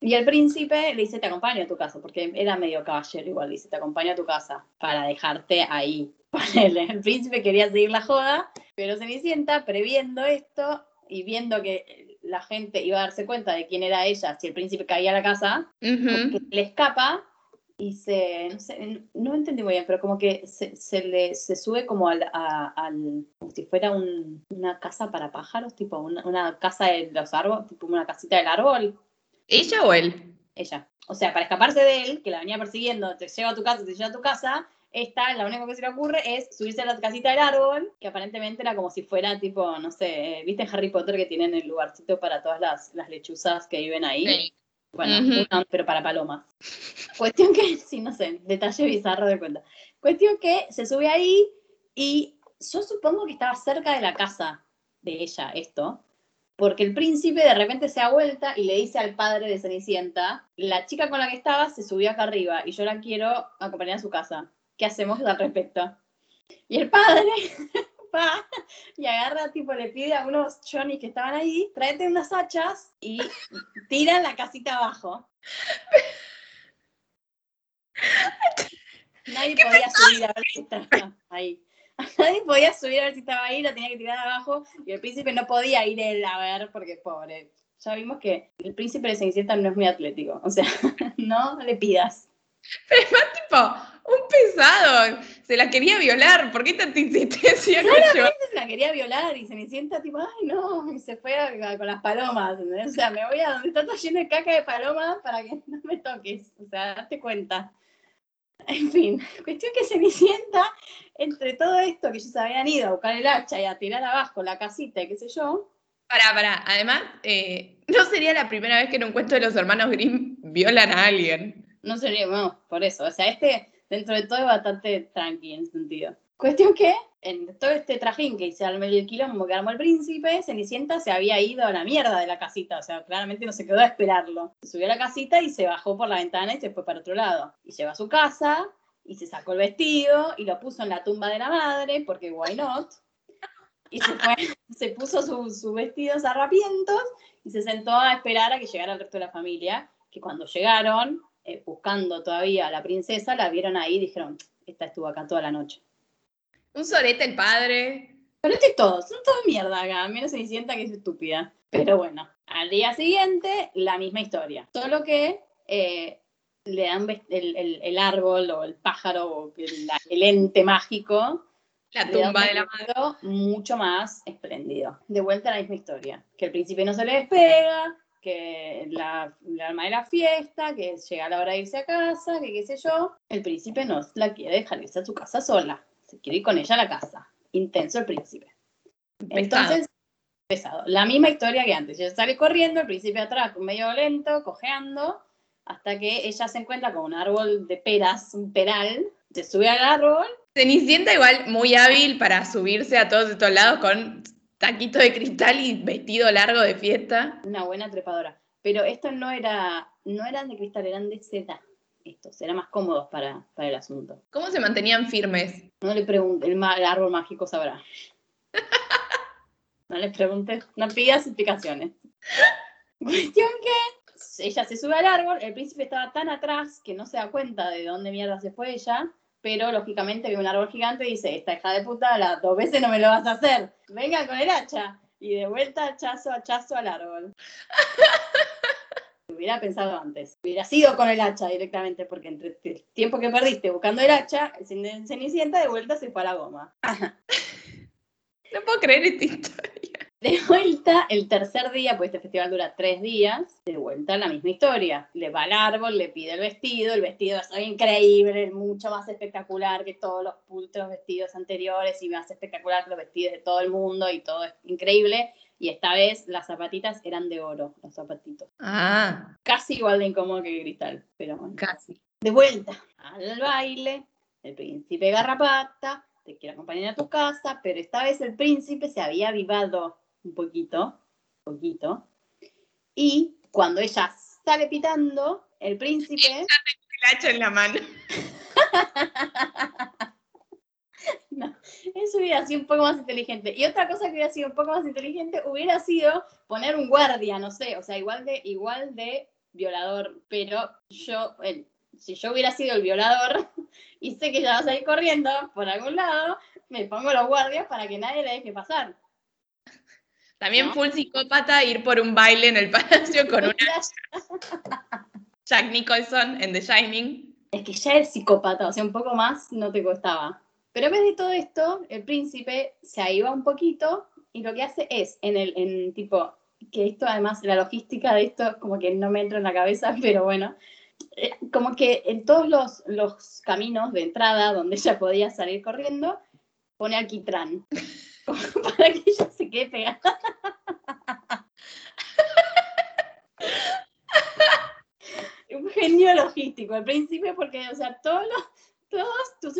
y el príncipe le dice, te acompaño a tu casa, porque era medio caballero igual, le dice, te acompaño a tu casa para dejarte ahí. El príncipe quería seguir la joda, pero Cenicienta, previendo esto y viendo que la gente iba a darse cuenta de quién era ella si el príncipe caía a la casa, como que le escapa y se, no sé, no entendí muy bien, pero como que se, se le se sube como al, a- al- como si fuera un- una casa para pájaros, tipo una, una casa de los árboles, tipo una casita del árbol, ¿Ella o él? ella. O sea, para escaparse de él, que la venía persiguiendo, te lleva a tu casa, te lleva a tu casa, esta, lo único que se le ocurre es subirse a la casita del árbol, que aparentemente era como si fuera tipo, no sé, ¿viste en Harry Potter que tienen el lugarcito para todas las, las lechuzas que viven ahí? Sí. Bueno, una- pero para palomas. Cuestión que, sí, no sé, detalle bizarro de cuenta. Cuestión que se sube ahí y yo supongo que estaba cerca de la casa de ella esto, porque el príncipe de repente se da vuelta y le dice al padre de Cenicienta, la chica con la que estaba se subió acá arriba y yo la quiero acompañar a su casa. ¿Qué hacemos al respecto? Y el padre y agarra, tipo, le pide a unos chonis que estaban ahí, tráete unas hachas y tiran la casita abajo. Nadie podía subir a ver si estaba ahí. Nadie podía subir a ver si estaba ahí, lo tenía que tirar abajo y el príncipe no podía ir él a ver porque pobre. Ya vimos que el príncipe de Cenicienta no es muy atlético, o sea, no le pidas. Tipo, un pesado. Se la quería violar. ¿Por qué tanta insistencia con yo? Se la quería violar y Cenicienta tipo, ay no, y se fue a- con las palomas, ¿entendés? O sea, me voy a donde está lleno de caca de palomas para que no me toques, o sea, date cuenta. En fin, cuestión que Cenicienta, entre todo esto que ellos habían ido a buscar el hacha y a tirar abajo la casita y qué sé yo, Pará, pará. Además, eh, no sería la primera vez que en un cuento de los hermanos Grimm violan a alguien. no sería, bueno, por eso, o sea, este dentro de todo es bastante tranqui en sentido. Cuestión que, en todo este trajín que se armó el quilombo que armó el príncipe, Cenicienta se había ido a la mierda de la casita, o sea, claramente no se quedó a esperarlo. Se subió a la casita y se bajó por la ventana y se fue para otro lado. Y llegó a su casa y se sacó el vestido y lo puso en la tumba de la madre, porque why not? Y se fue, se puso sus su vestidos harrapientos y se sentó a esperar a que llegara el resto de la familia, que cuando llegaron, eh, buscando todavía a la princesa, la vieron ahí y dijeron, esta estuvo acá toda la noche. Un sorete el padre. Pero este es todo, son todas mierda acá, menos Cenicienta que es estúpida. Pero bueno, al día siguiente, la misma historia. Solo que eh, le dan el, el- el árbol o el pájaro o el, el ente mágico. La tumba de la madre. mucho más espléndido. De vuelta a la misma historia. Que el príncipe no se le despega, que la, la alma de la fiesta, que llega la hora de irse a casa, que qué sé yo. El príncipe no la quiere dejar irse a su casa sola. Se quiere ir con ella a la casa. Intenso el príncipe. Entonces, pesado. La misma historia que antes. Ella sale corriendo, el príncipe atrás, medio lento, cojeando, hasta que ella se encuentra con un árbol de peras, un peral, se sube al árbol, Cenicienta igual muy hábil para subirse a todos estos lados con taquito de cristal y vestido largo de fiesta. una buena trepadora. Pero estos no, era, no eran de cristal, eran de seda. Estos eran más cómodos para, para el asunto. ¿Cómo se mantenían firmes? No le pregunte, el, árbol mágico sabrá. No le preguntes, no pidas explicaciones. Cuestión que ella se sube al árbol, el príncipe estaba tan atrás que no se da cuenta de dónde mierda se fue ella, pero lógicamente ve un árbol gigante y dice, esta hija de puta, las dos veces no me lo vas a hacer, venga con el hacha. Y de vuelta hachazo, hachazo al árbol. Hubiera pensado antes, hubiera sido con el hacha directamente, porque entre el tiempo que perdiste buscando el hacha, el Cen- Cenicienta de vuelta se fue a la goma. No puedo creer esta historia. De vuelta, el tercer día, pues este festival dura tres días, de vuelta la misma historia. Le va al árbol, le pide el vestido, el vestido es increíble, es mucho más espectacular que todos los otros vestidos anteriores y más espectacular que los vestidos de todo el mundo y todo es increíble. Y esta vez las zapatitas eran de oro, los zapatitos. Ah, Casi igual de incómodo que cristal, pero bueno. casi. De vuelta al baile, el príncipe Garrapata te quiere acompañar a tu casa, pero esta vez el príncipe se había avivado un poquito, poquito, y cuando ella sale pitando, el príncipe, el hacha en la mano. No, eso hubiera sido un poco más inteligente. Y otra cosa que hubiera sido un poco más inteligente hubiera sido poner un guardia, no sé, o sea, igual de, igual de violador, pero yo, el- si yo hubiera sido el violador y sé que ya va a salir corriendo por algún lado, me pongo los guardias para que nadie le deje pasar. También ¿No? full psicópata ir por un baile en el palacio con una Jack Nicholson en The Shining. Es que ya es psicópata, o sea, un poco más no te costaba. Pero en vez de todo esto, el príncipe se aviva un poquito y lo que hace es, en el, en tipo, que esto además, la logística de esto como que no me entra en la cabeza, pero bueno, eh, como que en todos los, los caminos de entrada donde ella podía salir corriendo, pone alquitrán, para que ella se quede pegada. Un genio logístico, el príncipe, porque, o sea, todos los, todos tus,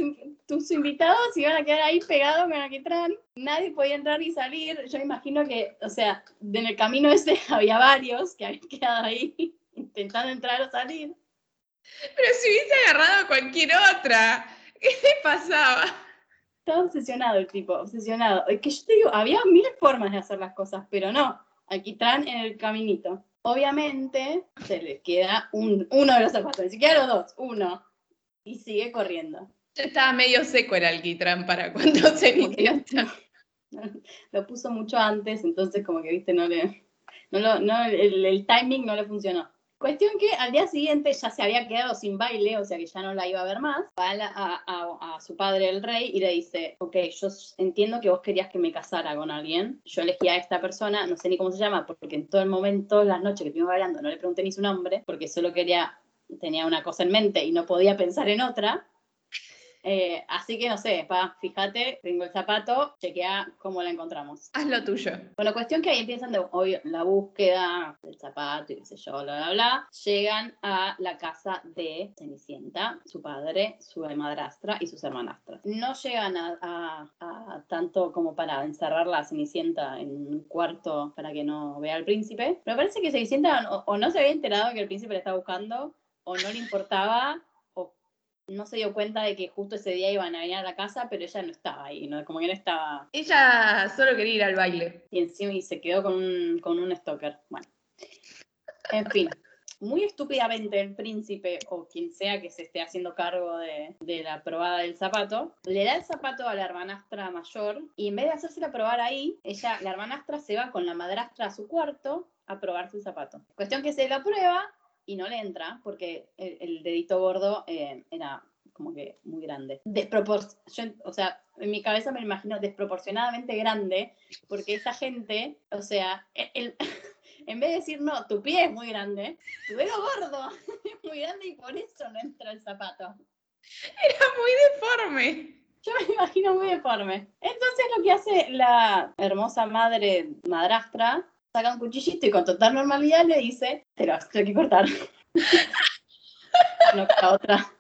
tus invitados iban a quedar ahí pegados con alquitrán, nadie podía entrar ni salir. Yo imagino que, o sea, en el camino ese había varios que habían quedado ahí intentando entrar o salir. Pero si hubiese agarrado a cualquier otra, ¿qué le pasaba? Estaba obsesionado el tipo, obsesionado. Es que yo te digo, había mil formas de hacer las cosas, pero no, alquitrán en el caminito. Obviamente se le queda un, uno de los zapatos, ni siquiera los dos, uno. Y sigue corriendo. Ya estaba medio seco el alquitrán para cuando se inició. lo puso mucho antes, entonces como que, viste, no le, no lo- no, el, el timing no le funcionó. Cuestión que al día siguiente ya se había quedado sin baile, o sea que ya no la iba a ver más. Va a, su padre, el rey, y le dice, ok, yo entiendo que vos querías que me casara con alguien. Yo elegí a esta persona, no sé ni cómo se llama, porque en todo el momento, las noches que estuvimos hablando, no le pregunté ni su nombre, porque solo quería, tenía una cosa en mente y no podía pensar en otra. Eh, así que no sé, pa, fíjate, tengo el zapato, chequea cómo la encontramos. Haz lo tuyo. Bueno, cuestión que ahí empiezan de, obvio, la búsqueda del zapato y qué sé yo, bla, bla, bla. Llegan a la casa de Cenicienta, su padre, su madrastra y sus hermanastras. No llegan a, a- a tanto como para encerrar la Cenicienta en un cuarto para que no vea al príncipe. Pero parece que Cenicienta o, o no se había enterado que el príncipe la estaba buscando, o no le importaba, no se dio cuenta de que justo ese día iban a venir a la casa, pero ella no estaba ahí, ¿no? como que no estaba Ella solo quería ir al baile. y encima y se quedó con un, con un stalker. Bueno, en fin, muy estúpidamente el príncipe o quien sea que se esté haciendo cargo de, de la probada del zapato, le da el zapato a la hermanastra mayor y en vez de hacérsela probar ahí, ella, la hermanastra se va con la madrastra a su cuarto a probarse el zapato. Cuestión que se lo prueba y no le entra porque el, el dedito gordo eh, era como que muy grande. Despropor yo, o sea, en mi cabeza me lo imagino desproporcionadamente grande porque esa gente, o sea, e, el- en vez de decir, no, tu pie es muy grande, tu dedo gordo es muy grande y por eso no entra el zapato. Era muy deforme. Yo me imagino muy deforme. Entonces lo que hace la hermosa madre madrastra, saca un cuchillito y con total normalidad le dice, te lo vas a tener que cortar. no otra.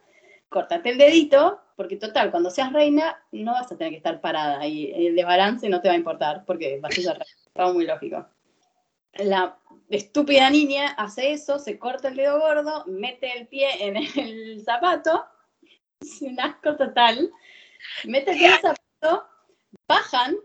Córtate el dedito, porque total, cuando seas reina no vas a tener que estar parada y el desbalance no te va a importar porque vas a ser reina. Muy lógico. La estúpida niña hace eso, se corta el dedo gordo, mete el pie en el zapato, es asco total, mete el pie en el zapato, bajan,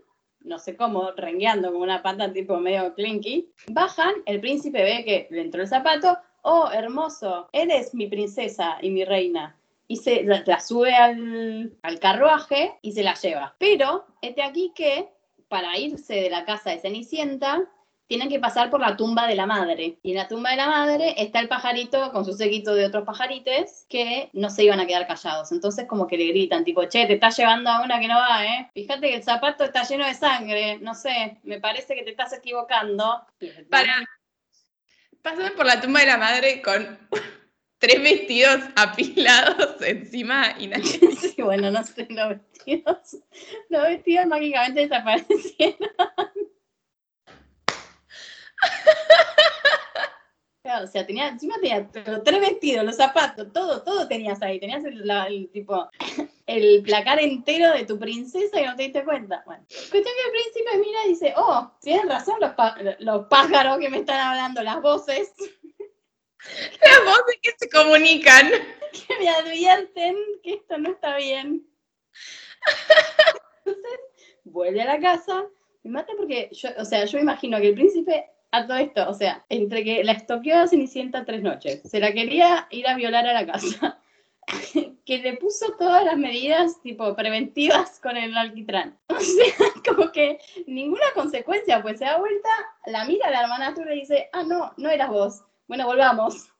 no sé cómo, rengueando como una pata tipo medio clinky, bajan, el príncipe ve que le entró el zapato, oh, hermoso, eres mi princesa y mi reina. Y se la, la sube al, al carruaje y se la lleva. Pero, este aquí que, para irse de la casa de Cenicienta, tienen que pasar por la tumba de la madre. Y en la tumba de la madre está el pajarito con su séquito de otros pajarites que no se iban a quedar callados. Entonces como que le gritan, tipo, che, te estás llevando a una que no va, ¿eh? Fíjate que el zapato está lleno de sangre, no sé, me parece que te estás equivocando. Para. Pasan por la tumba de la madre con tres vestidos apilados encima y nadie. Sí, bueno, no sé, los vestidos, los vestidos mágicamente desaparecieron. Claro, o sea, tenía, encima tenía pero tres vestidos, los zapatos, todo, todo tenías ahí. Tenías el, la- el tipo, el placar entero de tu princesa y no te diste cuenta. Bueno, cuestión que el príncipe mira y dice, oh, tienen razón los, pá- los pájaros que me están hablando, las voces. Las voces que se comunican. que me advierten que esto no está bien. Entonces, vuelve a la casa, me mata porque, yo, o sea, yo me imagino que el príncipe a todo esto, o sea, entre que la estoqueó a Cenicienta tres noches, se la quería ir a violar a la casa, que le puso todas las medidas tipo preventivas con el alquitrán. O sea, como que ninguna consecuencia, pues se da vuelta, la mira la hermanastra y le dice, ah, no, no eras vos. Bueno, volvamos.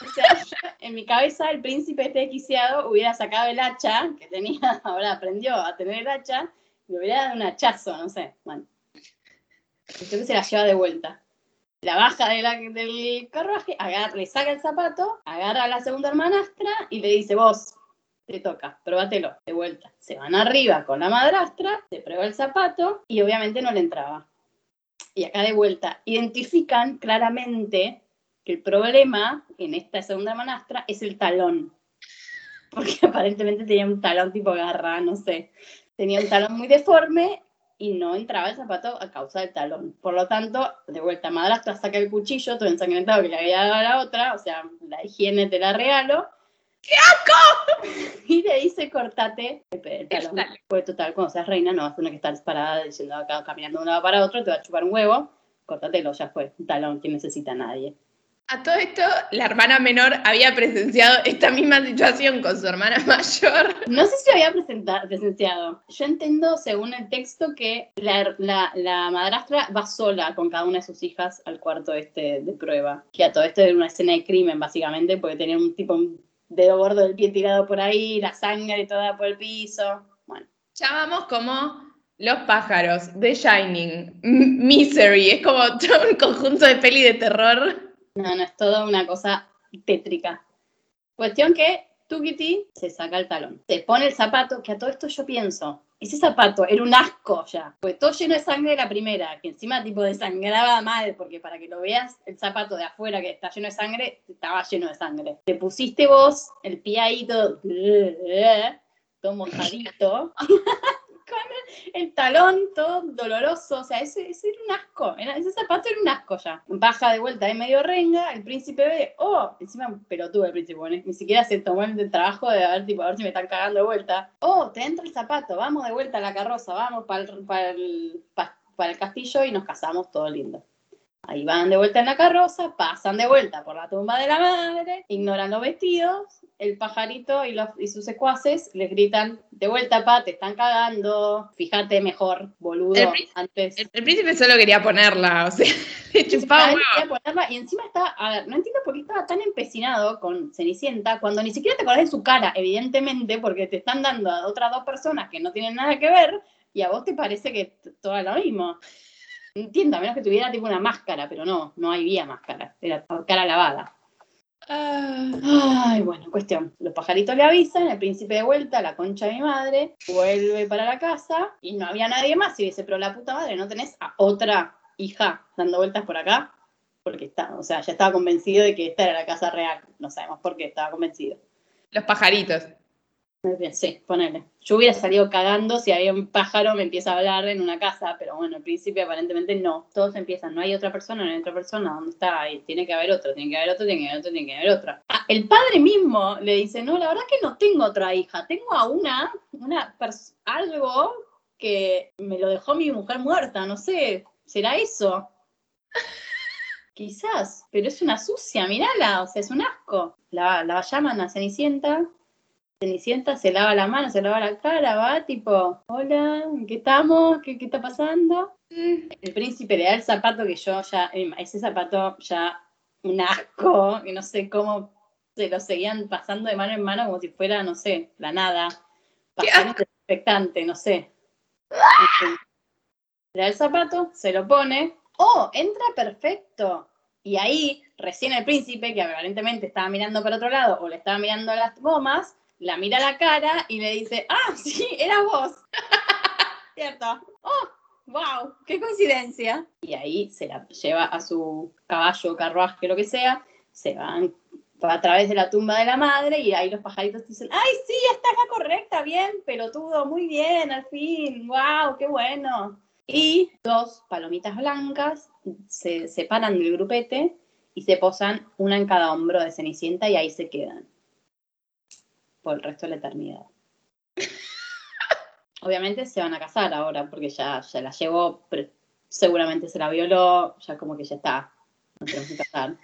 O sea, en mi cabeza el príncipe este desquiciado hubiera sacado el hacha que tenía, ahora aprendió a tener el hacha, y le hubiera dado un hachazo, no sé. Bueno, entonces se la lleva de vuelta. La baja de la- del carruaje, agarra, le saca el zapato, agarra a la segunda hermanastra y le dice, vos, te toca, probátelo, de vuelta. Se van arriba con la madrastra, se prueba el zapato y obviamente no le entraba. Y acá de vuelta, identifican claramente que el problema en esta segunda hermanastra es el talón. Porque aparentemente tenía un talón tipo garra, no sé. Tenía un talón muy deforme y no entraba el zapato a causa del talón. Por lo tanto, de vuelta, madrastra saca el cuchillo, todo ensangrentado que le había dado a la otra, o sea, la higiene te la regalo. ¡Qué asco! Y le dice, cortate el, talón. Pues total, cuando seas reina no vas a tener que estar parada diciendo acá, caminando de un lado para otro, te va a chupar un huevo, córtatelo, ya fue. Un talón que necesita nadie. A todo esto, la hermana menor había presenciado esta misma situación con su hermana mayor. No sé si lo había presenciado. Yo entiendo, según el texto, que la, la- la madrastra va sola con cada una de sus hijas al cuarto este de prueba. Que a todo esto era una escena de crimen, básicamente, porque tenía un tipo, un dedo gordo del pie tirado por ahí, la sangre toda por el piso. Bueno, Llamamos como Los pájaros, The Shining, M- Misery. Es como todo un conjunto de peli de terror. No, no es toda una cosa tétrica. Cuestión que Tukiti se saca el talón, se pone el zapato, que a todo esto yo pienso, ese zapato era un asco ya, pues todo lleno de sangre la primera, que encima tipo desangraba mal, porque para que lo veas, el zapato de afuera que está lleno de sangre, estaba lleno de sangre. Te pusiste vos el pie ahí todo, mojadito, el, talón todo doloroso, o sea, ese, ese era un asco, ese zapato era un asco ya. Baja de vuelta de medio renga, el príncipe ve, oh, encima pelotudo el príncipe, ni, siquiera se tomó el trabajo de ver, tipo, a ver si me están cagando de vuelta. Oh, te entra el zapato, vamos de vuelta a la carroza, vamos para el, para el, pa- para el castillo y nos casamos, todo lindo. Ahí van de vuelta en la carroza, pasan de vuelta por la tumba de la madre, ignoran los vestidos, el pajarito y, los, y sus secuaces les gritan, de vuelta, pa, te están cagando, fíjate mejor, boludo, El príncipe- antes... El, el príncipe solo quería ponerla, o sea, le chupaba Ay, huevo. quería ponerla, y encima está, a ver, no entiendo por qué estaba tan empecinado con Cenicienta cuando ni siquiera te acordás de su cara, evidentemente, porque te están dando a otras dos personas que no tienen nada que ver y a vos te parece que todo es lo mismo. Entiendo, a menos que tuviera tipo una máscara, pero no, no había máscara, era cara lavada. Ay, bueno, cuestión. Los pajaritos le avisan, el príncipe de vuelta, la concha de mi madre, vuelve para la casa y no había nadie más. Y dice, pero la puta madre, ¿no tenés a otra hija dando vueltas por acá? Porque está, o sea, ya estaba convencido de que esta era la casa real. No sabemos por qué estaba convencido. Los pajaritos. Sí, ponele. Yo hubiera salido cagando si había un pájaro me empieza a hablar en una casa, pero bueno, al principio aparentemente no. Todos empiezan, no hay otra persona, no hay otra persona, ¿dónde está? Ahí, tiene que haber otro, tiene que haber otro, tiene que haber otro, tiene que haber otra. El padre mismo le dice, no, la verdad que no tengo otra hija, tengo a una, una algo que me lo dejó mi mujer muerta, no sé, ¿será eso? Quizás, pero es una sucia, mirala, o sea, es un asco. La, la llaman a Cenicienta, Cenicienta se lava la mano, se lava la cara, va tipo, hola, ¿en ¿qué estamos? ¿Qué, qué está pasando? El príncipe le da el zapato que yo ya, eh, ese zapato ya un asco, que no sé cómo se lo seguían pasando de mano en mano como si fuera, no sé, la nada. ¡Qué Pasando desinfectante, no sé. Le da el zapato, se lo pone. ¡Oh! Entra perfecto. Y ahí, recién el príncipe, que aparentemente estaba mirando para otro lado o le estaba mirando a las gomas, la mira a la cara y le dice, ah, sí, era vos. Cierto. Oh, wow, qué coincidencia. Y ahí se la lleva a su caballo, carruaje, lo que sea, se van va a través de la tumba de la madre y ahí los pajaritos dicen, ay, sí, está acá correcta, bien, pelotudo, muy bien, al fin, wow, qué bueno. Y dos palomitas blancas se separan del grupete y se posan una en cada hombro de Cenicienta y ahí se quedan. Por el resto de la eternidad. Obviamente se van a casar ahora porque ya, ya la llevó, pero seguramente se la violó, ya como que ya está, no tenemos que casar.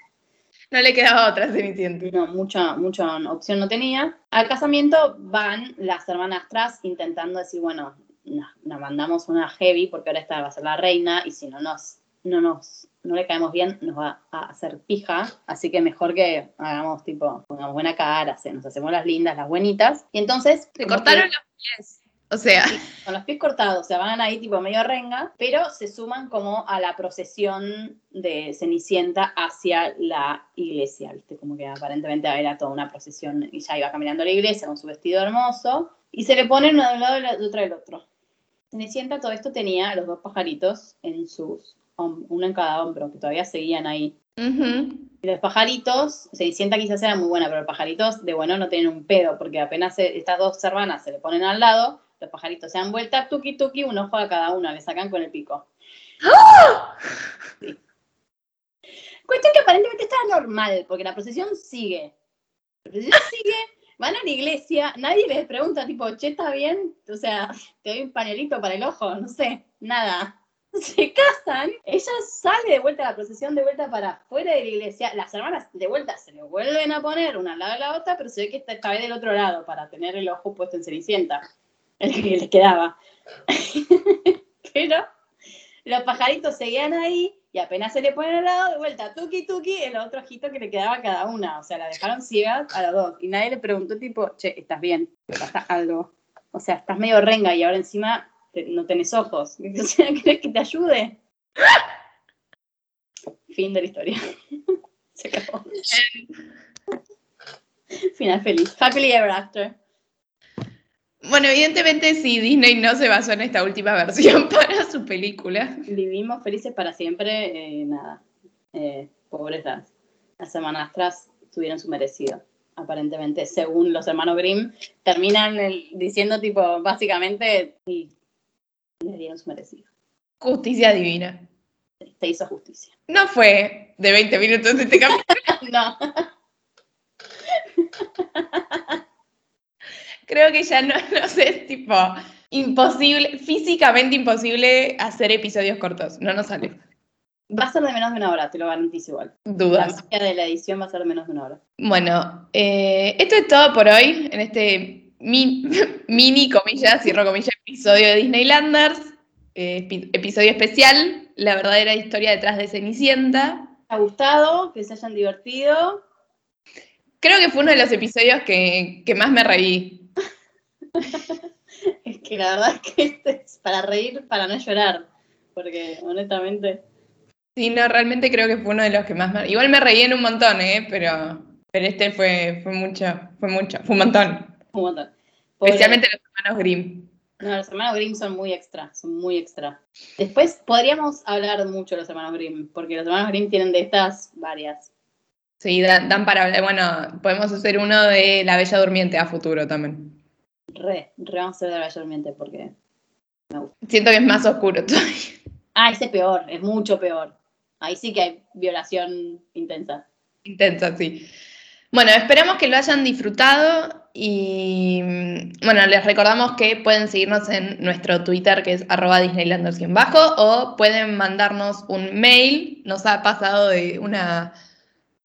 No le quedaba otra Cenicienta. No, mucha, mucha opción no tenía. Al casamiento van las hermanastras intentando decir, bueno, nos, nos mandamos una heavy porque ahora esta va a ser la reina y si no nos, no nos, no le caemos bien, nos va a hacer pija. Así que mejor que hagamos tipo, pongamos buena cara, se- nos hacemos las lindas, las buenitas. Y entonces. Se como cortaron que- los pies. O sea, con los pies cortados, o sea, van ahí tipo medio renga, pero se suman como a la procesión de Cenicienta hacia la iglesia, ¿viste? Como que aparentemente era toda una procesión y ya iba caminando a la iglesia con su vestido hermoso y se le ponen uno de un lado y la otra del otro. Cenicienta todo esto tenía los dos pajaritos en sus, uno en cada hombro, que todavía seguían ahí. ujú. Y los pajaritos, Cenicienta quizás era muy buena, pero los pajaritos de bueno no tienen un pedo, porque apenas se- estas dos hermanas se le ponen al lado, los pajaritos se dan vuelta, tuki tuki, un ojo a cada una, le sacan con el pico. Sí. Cuestión que aparentemente está normal, porque la procesión sigue. La procesión sigue, van a la iglesia, nadie les pregunta, tipo, che, ¿está bien? O sea, te doy un pañuelito para el ojo, no sé, nada. Se casan, ella sale de vuelta a la procesión, de vuelta para afuera de la iglesia, las hermanas de vuelta se le vuelven a poner una al lado de la otra, pero se ve que esta esta vez del otro lado para tener el ojo puesto en Cenicienta, el que les quedaba. pero los pajaritos seguían ahí y apenas se le ponen al lado, de vuelta, tuki tuki, el otro ojito que le quedaba a cada una. O sea, la dejaron ciegas a las dos. Y nadie le preguntó, tipo, che, ¿estás bien? ¿Te pasa algo? O sea, estás medio renga y ahora encima te- no tenés ojos. O sea, ¿crees que te ayude? Fin de la historia. se acabó. Final feliz. Happily ever after. Bueno, evidentemente sí, Disney no se basó en esta última versión para su película. Vivimos felices para siempre, eh, nada. Eh, pobres las, las hermanastras tuvieron su merecido, aparentemente, según los hermanos Grimm, terminan el- diciendo tipo, básicamente, y dieron su merecido. Justicia divina. Se hizo justicia. No fue de 20 minutos este capítulo. No, Creo que ya no, no sé, tipo imposible, físicamente imposible hacer episodios cortos. No nos sale. va a ser de menos de una hora, te lo garantizo igual. La Dudas. magia de la edición va a ser de menos de una hora. Bueno, eh, esto es todo por hoy en este mi- mini, comillas, cierro comillas, episodio de Disneylanders. Eh, epi- episodio especial, la verdadera historia detrás de Cenicienta. ¿Te ha gustado? ¿Que se hayan divertido? Creo que fue uno de los episodios que, que más me reí. Es que la verdad es que este es para reír, para no llorar. Porque honestamente, Sí, no, realmente creo que fue uno de los que más me... Igual me reí en un montón, ¿eh? Pero, pero este fue, fue mucho, fue mucho, fue un montón. un montón. Pobre- Especialmente los hermanos Grimm. No, los hermanos Grimm son muy extra, son muy extra. Después podríamos hablar mucho de los hermanos Grimm, porque los hermanos Grimm tienen de estas varias. Sí, dan, dan para hablar. Bueno, podemos hacer uno de La Bella Durmiente a futuro también. Re, re vamos a hacer de la Bella Durmiente, porque... Siento que es más oscuro todavía. Ah, ese es peor, es mucho peor. Ahí sí que hay violación intensa. Intensa, sí. Bueno, esperamos que lo hayan disfrutado y mm, bueno, les recordamos que pueden seguirnos en nuestro Twitter que es arroba disneylanders-bajo o pueden mandarnos un mail. Nos ha pasado de una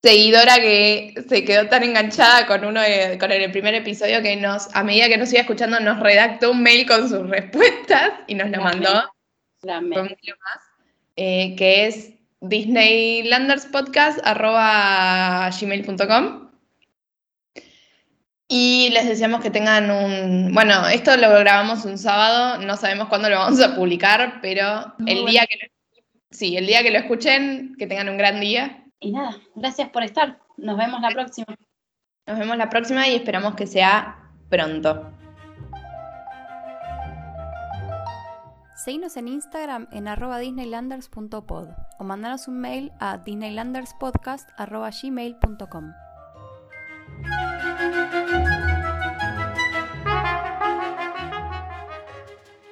seguidora que se quedó tan enganchada con uno de- con el primer episodio que nos, a medida que nos iba escuchando, nos redactó un mail con sus respuestas y nos lo mandó. más, eh, que es disneylanderspodcast.gmail.com Y les deseamos que tengan un... Bueno, esto lo grabamos un sábado, no sabemos cuándo lo vamos a publicar, pero Muy el bueno. día que lo, sí, el día que lo escuchen, que tengan un gran día. Y nada, gracias por estar. Nos vemos la próxima. Nos vemos la próxima y esperamos que sea pronto. Seguinos en Instagram en arroba disneylanders.pod o mandanos un mail a disneylanderspodcast.gmail.com.